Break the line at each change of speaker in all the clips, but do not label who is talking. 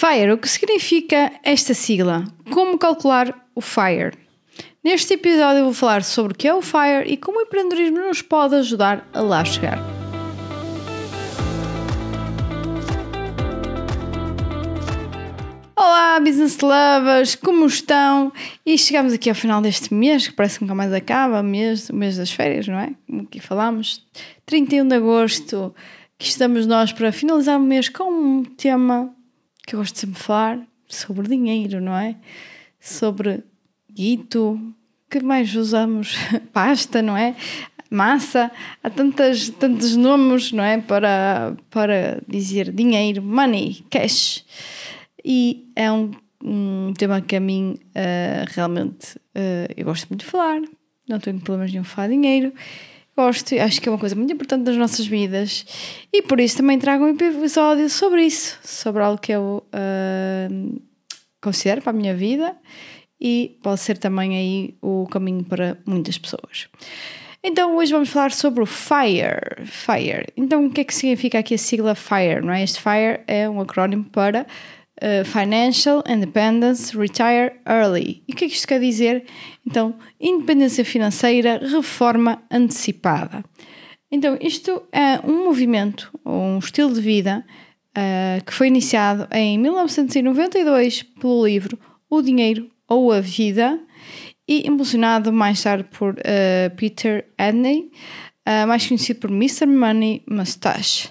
FIRE, o que significa esta sigla? Como calcular o FIRE? Neste episódio vou falar sobre o que é o FIRE e como o empreendedorismo nos pode ajudar a lá chegar. Olá, business lovers, como estão? E chegamos aqui ao final deste mês, que parece que nunca mais acaba, mês, o mês das férias, não é? Como aqui falámos, 31 de agosto, que estamos nós para finalizar o mês com um tema que eu gosto de sempre falar, sobre dinheiro, não é? Sobre guito, que mais usamos? Pasta, não é? Massa, há tantas, tantos nomes, não é? Para, para dizer dinheiro, money, cash. E é um, um tema que a mim uh, realmente uh, eu gosto muito de falar, não tenho problemas nenhum falar dinheiro. Gosto, acho que é uma coisa muito importante das nossas vidas e por isso também trago um episódio sobre isso, sobre algo que eu uh, considero para a minha vida e pode ser também aí o caminho para muitas pessoas. Então hoje vamos falar sobre o FIRE. FIRE. Então o que é que significa aqui a sigla FIRE? Não é? Este FIRE é um acrónimo para uh, Financial Independence Retire Early. E o que é que isto quer dizer? Então, independência financeira, reforma antecipada. Então, isto é um movimento, um estilo de vida uh, que foi iniciado em 1992 pelo livro O Dinheiro ou a Vida e impulsionado mais tarde por uh, Peter Adney, uh, mais conhecido por Mr. Money Mustache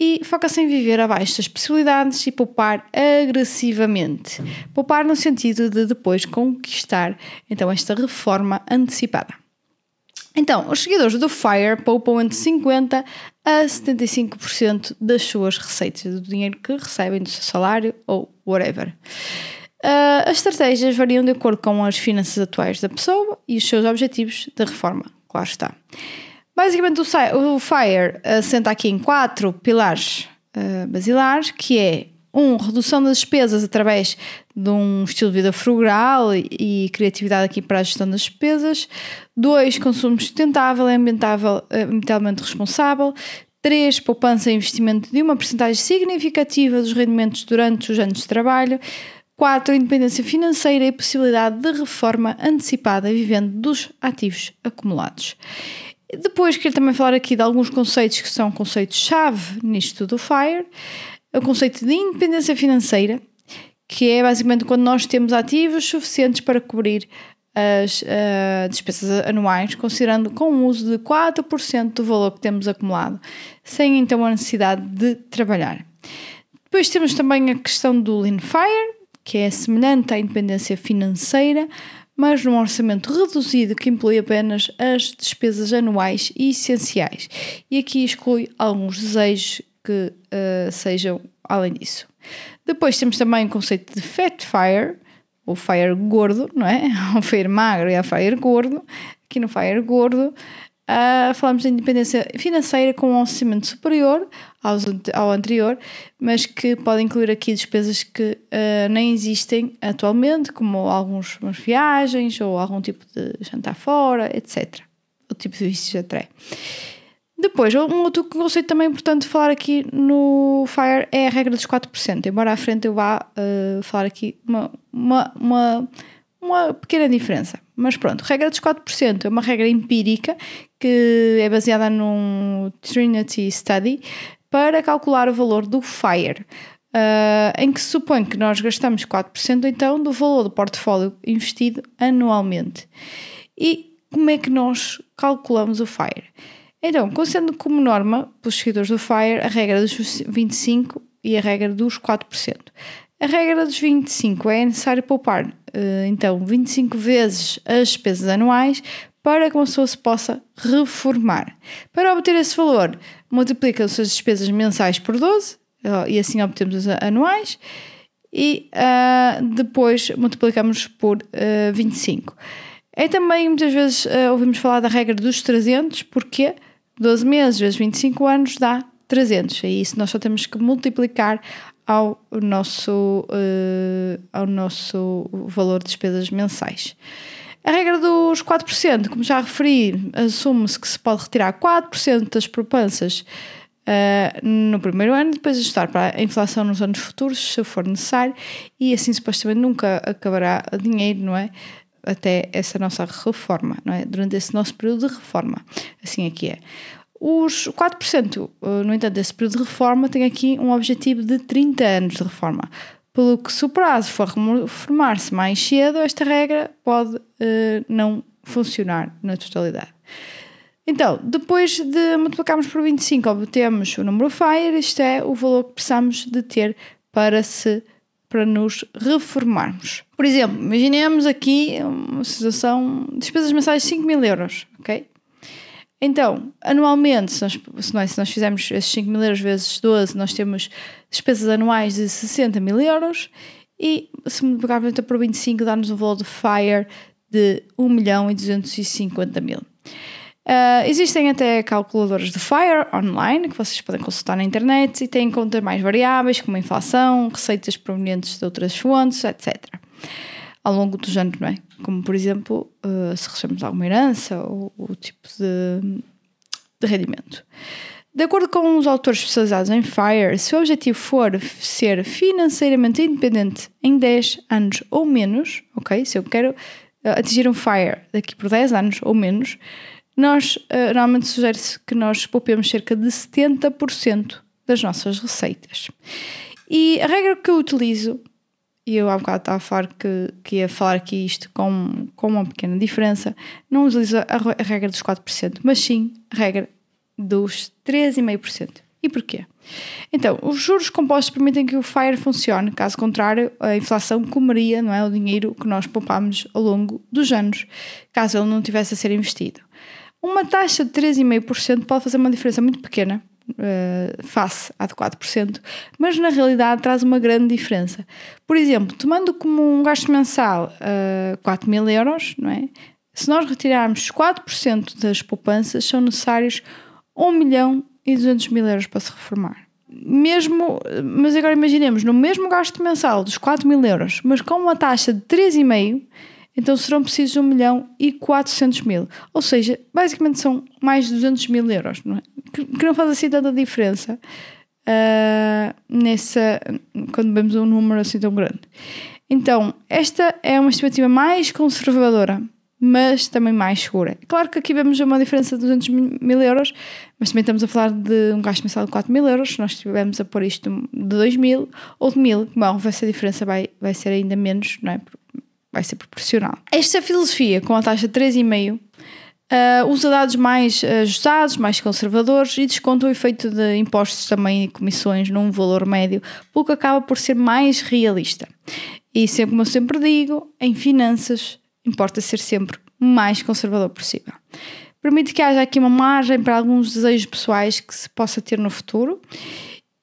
e foca-se em viver abaixo das possibilidades e poupar agressivamente. Poupar no sentido de depois conquistar então esta reforma antecipada. Então, os seguidores do FIRE poupam entre 50% a 75% das suas receitas, do dinheiro que recebem do seu salário ou whatever. Uh, as estratégias variam de acordo com as finanças atuais da pessoa e os seus objetivos de reforma, claro está. Basicamente, o, FIRE assenta aqui em quatro pilares uh, basilares, que é um, redução das despesas através de um estilo de vida frugal e, e criatividade aqui para a gestão das despesas. Dois, consumo sustentável e ambientalmente responsável. Três, poupança e investimento de uma porcentagem significativa dos rendimentos durante os anos de trabalho. 4. Independência financeira e possibilidade de reforma antecipada vivendo dos ativos acumulados. Depois quero também falar aqui de alguns conceitos que são conceitos-chave nisto do FIRE. O conceito de independência financeira, que é basicamente quando nós temos ativos suficientes para cobrir as uh, despesas anuais, considerando com o uso de 4% do valor que temos acumulado, sem então a necessidade de trabalhar. Depois temos também a questão do Lean Fire, que é semelhante à independência financeira, mas num orçamento reduzido que inclui apenas as despesas anuais e essenciais. E aqui exclui alguns desejos que uh, sejam além disso. Depois temos também o conceito de fat fire, ou fire gordo, não é? O fire magro e a fire gordo. Aqui no fire gordo Uh, falamos de independência financeira com um orçamento superior aos, ao anterior, mas que pode incluir aqui despesas que uh, nem existem atualmente, como algumas viagens ou algum tipo de jantar fora, etc. O tipo de vícios até. Depois, um outro conceito também importante de falar aqui no FIRE é a regra dos 4%. Embora à frente eu vá uh, falar aqui uma, uma, uma uma pequena diferença. Mas pronto, regra dos 4% é uma regra empírica que é baseada num Trinity Study para calcular o valor do FIRE, uh, em que supõe que nós gastamos 4% então do valor do portfólio investido anualmente. E como é que nós calculamos o FIRE? Então, considerando como norma, pelos seguidores do FIRE, a regra dos 25% e a regra dos 4%. A regra dos 25 é necessário poupar eh, então 25 vezes as despesas anuais para que uma pessoa se possa reformar. Para obter esse valor, multiplica-se as despesas mensais por 12 e assim obtemos as anuais e uh, depois multiplicamos por uh, eh, 25. É também muitas vezes uh, ouvimos falar da regra dos 300, porque 12 meses vezes 25 anos dá 300. É isso, nós só temos que multiplicar ao nosso, ao nosso valor de despesas mensais. A regra dos 4%, como já referi, assume-se que se pode retirar 4% das poupanças uh, no primeiro ano, depois ajustar para a inflação nos anos futuros, se for necessário, e assim supostamente nunca acabará dinheiro, não é? Até essa nossa reforma, não é? Durante esse nosso período de reforma. Assim aqui é. Os 4%, no entanto, desse período de reforma tem aqui um objetivo de 30 anos de reforma. Pelo que, se o prazo for reformar-se mais cedo, esta regra pode uh, não funcionar na totalidade. Então, depois de multiplicarmos por 25, obtemos o número FIRE, isto é o valor que precisamos de ter para se para nos reformarmos. Por exemplo, imaginemos aqui uma situação, despesas mensais de 5 mil euros, ok? Então, anualmente, se nós, se nós, se nós fizermos esses 5 mil euros vezes 12, nós temos despesas anuais de 60 mil euros e se multiplicarmos por 25 dá-nos um valor de FIRE de 1 milhão e 250 mil. Uh, existem até calculadores de FIRE online que vocês podem consultar na internet e têm em conta mais variáveis como a inflação, receitas provenientes de outras fontes, etc. Ao longo dos anos, não é? Como, por exemplo, uh, se recebemos alguma herança ou o tipo de, de rendimento. De acordo com os autores especializados em FIRE, se o objetivo for ser financeiramente independente em 10 anos ou menos, ok? Se eu quero uh, atingir um FIRE daqui por 10 anos ou menos, nós uh, normalmente sugere-se que nós poupemos cerca de 70% das nossas receitas. E a regra que eu utilizo, e eu há bocado estava a falar que, que ia falar aqui isto com, com uma pequena diferença, não utilizo a, a regra dos 4%, mas sim a regra dos 3,5%. E porquê? Então, os juros compostos permitem que o FIRE funcione, caso contrário, a inflação comeria não é, o dinheiro que nós poupámos ao longo dos anos, caso ele não tivesse a ser investido. Uma taxa de 3,5% pode fazer uma diferença muito pequena uh, face à de 4%, mas na realidade traz uma grande diferença. Por exemplo, tomando como um gasto mensal uh, eh, 4 mil euros, não é? se nós retirarmos 4% das poupanças, são necessários 1 milhão e 200 mil euros para se reformar. Mesmo, mas agora imaginemos, no mesmo gasto mensal dos 4 mil euros, mas com uma taxa de 3,5%, então serão precisos 1 milhão e 400 mil. Ou seja, basicamente são mais de 200 mil euros, não é? que, que não faz assim tanta diferença uh, nessa, quando vemos um número assim tão grande. Então, esta é uma estimativa mais conservadora, mas também mais segura. Claro que aqui vemos uma diferença de 200 mil euros, mas também estamos a falar de um gasto mensal de 4 mil euros. Se nós estivermos a pôr isto de 2 mil ou de mil, como é essa diferença vai, vai ser ainda menos, não é? Vai ser proporcional. Esta filosofia, com a taxa de 3,5%, uh, usa dados mais ajustados, mais conservadores e desconta o efeito de impostos também e comissões num valor médio, pelo que acaba por ser mais realista. E sempre, como eu sempre digo, em finanças importa ser sempre o mais conservador possível. Permite que haja aqui uma margem para alguns desejos pessoais que se possa ter no futuro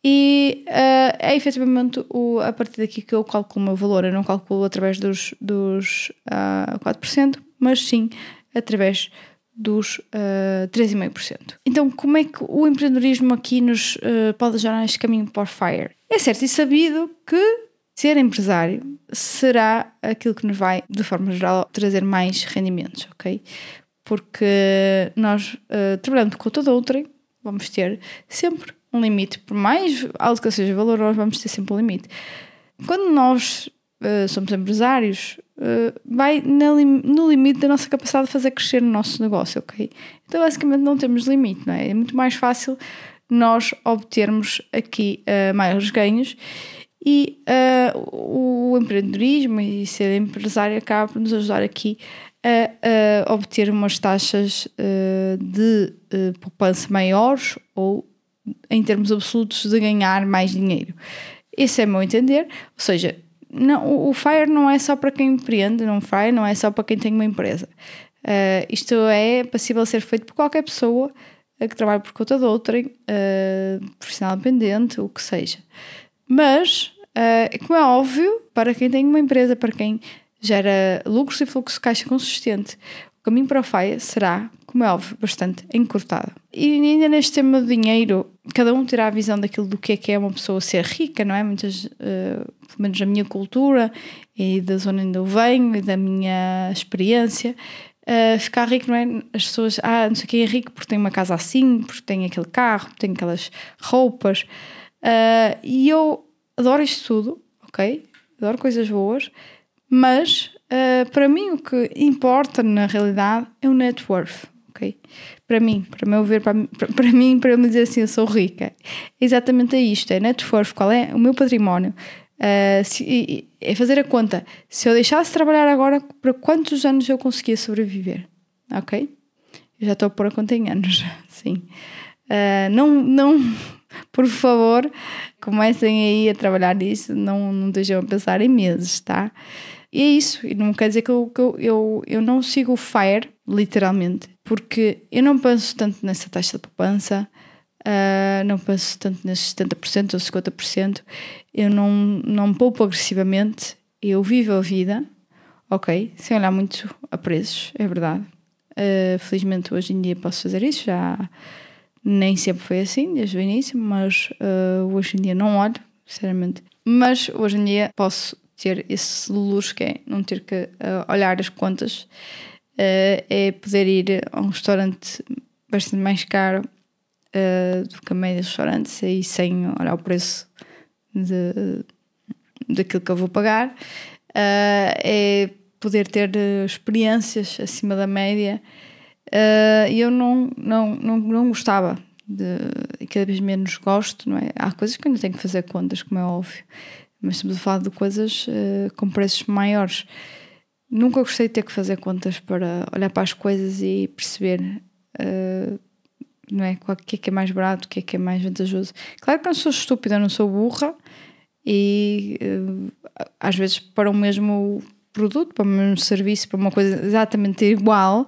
e uh, é efetivamente o, a partir daqui que eu calculo o meu valor. Eu não calculo através dos, dos uh, ah, 4%, mas sim através dos uh, ah, 3,5%. Então, como é que o empreendedorismo aqui nos uh, pode ajudar neste caminho para o FIRE? É certo e sabido que ser empresário será aquilo que nos vai, de forma geral, trazer mais rendimentos, ok? Porque nós, uh, trabalhando com toda outra, vamos ter sempre um limite. Por mais alto que seja o valor, nós vamos ter sempre um limite. Quando nós uh, somos empresários, uh, vai no limite da nossa capacidade de fazer crescer o nosso negócio, ok? Então, basicamente, não temos limite, não é? É muito mais fácil nós obtermos aqui uh, maiores ganhos e o empreendedorismo e ser empresário acaba por nos ajudar aqui a, a obter umas taxas de poupança maiores ou em termos absolutos, de ganhar mais dinheiro. Esse é meu entender. Ou seja, não, o FIRE não é só para quem empreende, não FIRE não é só para quem tem uma empresa. Uh, isto é passível de ser feito por qualquer pessoa que trabalhe por conta de outrem, uh, profissional dependente, o que seja. Mas, uh, como é óbvio, para quem tem uma empresa, para quem gera lucros e fluxo de caixa consistente, o caminho para o FIRE será como é óbvio, bastante encurtada. E ainda neste tema do dinheiro, cada um terá a visão daquilo do que é que é uma pessoa ser rica, não é? Muitas, uh, pelo menos na minha cultura e da zona onde eu venho e da minha experiência, uh, ficar rico, não é? As pessoas, ah, não sei quem é rico porque tem uma casa assim, porque tem aquele carro, tem aquelas roupas. Uh, e eu adoro isto tudo, ok? Adoro coisas boas, mas para mim o que importa na realidade é o net worth, ok? Para mim, para meu ver, para, para mim, para me dizer assim, eu sou rica. É exatamente é isto, é net qual é o meu património. Uh, se, é fazer a conta. Se eu deixasse de trabalhar agora, para quantos anos eu conseguia sobreviver? Ok? Eu já estou a pôr a conta em anos, sim. Uh, não, não, por favor, comecem aí a trabalhar nisso, não, não deixem a pensar em meses, tá? E é isso, e não quer dizer que eu, que eu, eu, eu não sigo o FIRE, literalmente, porque eu não penso tanto nessa taxa de poupança, uh, não penso tanto nesses 70% ou 50%, eu não, não poupo agressivamente, eu vivo a vida, ok, sem olhar muito a preços, é verdade. Uh, felizmente hoje em dia posso fazer isso, já nem sempre foi assim, desde o início, mas uh, hoje em dia não olho, sinceramente. Mas hoje em dia posso ter esse luxo que é não ter que uh, olhar as contas, uh, é poder ir a um restaurante bastante mais caro do que a média dos restaurantes e sem olhar o preço de, daquilo que eu vou pagar, é poder ter experiências acima da média Uh, eu não, não, não, não gostava de, e cada vez menos gosto, não é? Há coisas que ainda tenho que fazer contas, como é óbvio, mas estamos a falar de coisas uh, com preços maiores. Nunca gostei de ter que fazer contas para olhar para as coisas e perceber uh, não é? o que é que é mais barato, o que é que é mais vantajoso. Claro que eu não sou estúpida, não sou burra e às vezes para o mesmo produto, para o mesmo serviço, para uma coisa exatamente igual,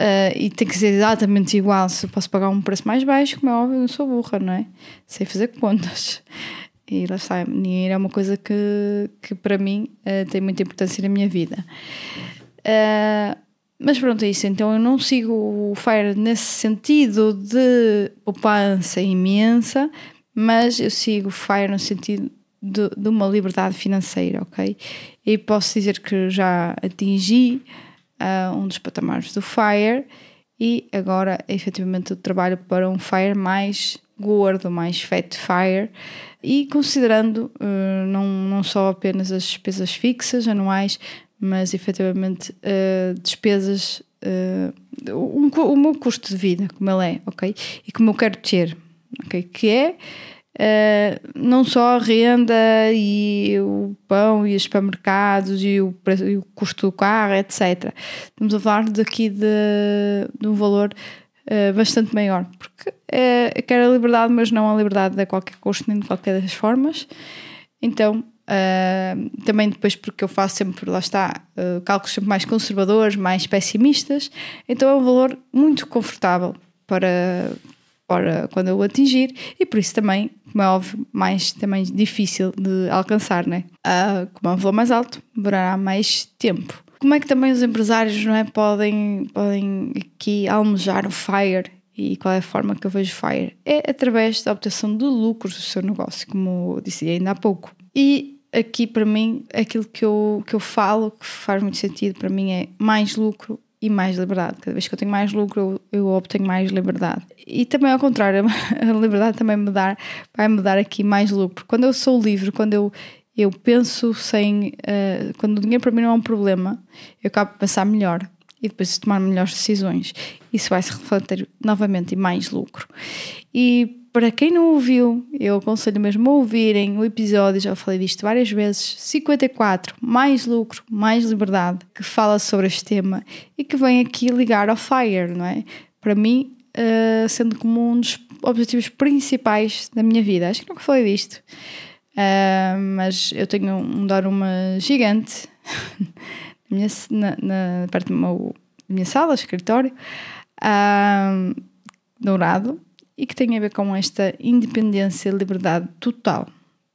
Uh, e tem que ser exatamente igual. Se eu posso pagar um preço mais baixo, como é óbvio, eu não sou burra, não é? Sei fazer contas. E lá está, dinheiro é uma coisa que, que para mim uh, tem muita importância na minha vida. Uh, mas pronto, é isso. Então eu não sigo o FIRE nesse sentido de poupança imensa, mas eu sigo o FIRE no sentido de, de uma liberdade financeira, ok? E posso dizer que já atingi uh, um dos patamares do Fire e agora efetivamente eu trabalho para um Fire mais gordo, mais fat Fire e considerando uh, não, não só apenas as despesas fixas anuais, mas efetivamente uh, despesas, uh, um, o meu custo de vida, como ele é, ok? E como eu quero ter, ok? Que é Uh, não só a renda e o pão e os supermercados e o, preço, e o custo do carro, etc. Estamos a falar daqui de, de um valor uh, bastante maior, porque uh, eu quero a liberdade, mas não a liberdade a qualquer custo, nem de qualquer das formas. Então, Uh, também depois porque eu faço sempre, lá está, uh, cálculos sempre mais conservadores, mais pessimistas, então é um valor muito confortável para, para quando eu atingir e por isso também, como é óbvio, mais também difícil de alcançar, né? Uh, como é um valor mais alto, demorará mais tempo. Como é que também os empresários não é, podem, podem aqui almejar o FIRE e qual é a forma que eu vejo FIRE? É através da obtenção de lucros do seu negócio, como disse ainda há pouco. E aqui para mim, aquilo que eu, que eu falo, que faz muito sentido para mim é mais lucro e mais liberdade. Cada vez que eu tenho mais lucro, eu, obtenho mais liberdade. E também ao contrário, a liberdade também me dar, vai me dar aqui mais lucro. Quando eu sou livre, quando eu, eu penso sem. Uh, quando o dinheiro para mim não é um problema, eu acabo de pensar melhor e depois de tomar melhores decisões. Isso vai se refletir novamente em mais lucro. E para quem não ouviu, eu aconselho mesmo a ouvirem o episódio, já falei disto várias vezes, 54, mais lucro, mais liberdade, que fala sobre este tema e que vem aqui ligar ao FIRE, não é? Para mim, uh, sendo como um dos objetivos principais da minha vida. Acho que nunca falei disto, uh, mas eu tenho um Dharma gigante na, minha, na, na, perto da minha sala, escritório, uh, dourado e que tem a ver com esta independência e liberdade total,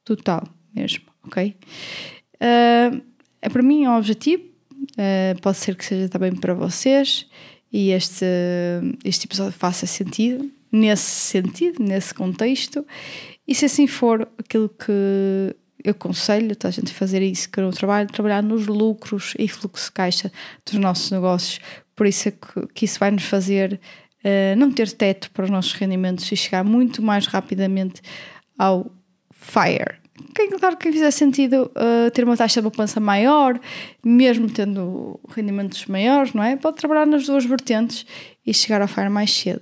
total mesmo, ok? Uh, é para mim um objetivo, pode ser que seja também para vocês e este, este episódio faça sentido, nesse sentido, nesse contexto, e se assim for, aquilo que eu aconselho a gente a fazer isso, que eu trabalho, trabalhar nos lucros e fluxo de caixa dos nossos negócios, por isso é que, que isso vai nos fazer uh, não ter teto para os nossos rendimentos e chegar muito mais rapidamente ao FIRE. Claro que fizer sentido uh, ter uma taxa de poupança maior, mesmo tendo rendimentos maiores, não é? Pode trabalhar nas duas vertentes e chegar ao FIRE mais cedo.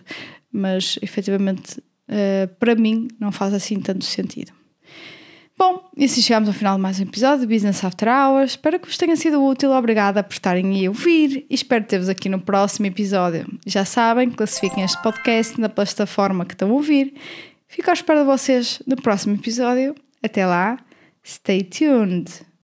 Mas efetivamente, uh, para mim, não faz assim tanto sentido. Bom, e assim chegamos ao final de mais um episódio de Business After Hours. Espero que vos tenha sido útil. Obrigada por estarem a ouvir e espero ter-vos aqui no próximo episódio. Já sabem, classifiquem este podcast na plataforma que estão a ouvir. Fico à espera de vocês no próximo episódio. Até lá, stay tuned!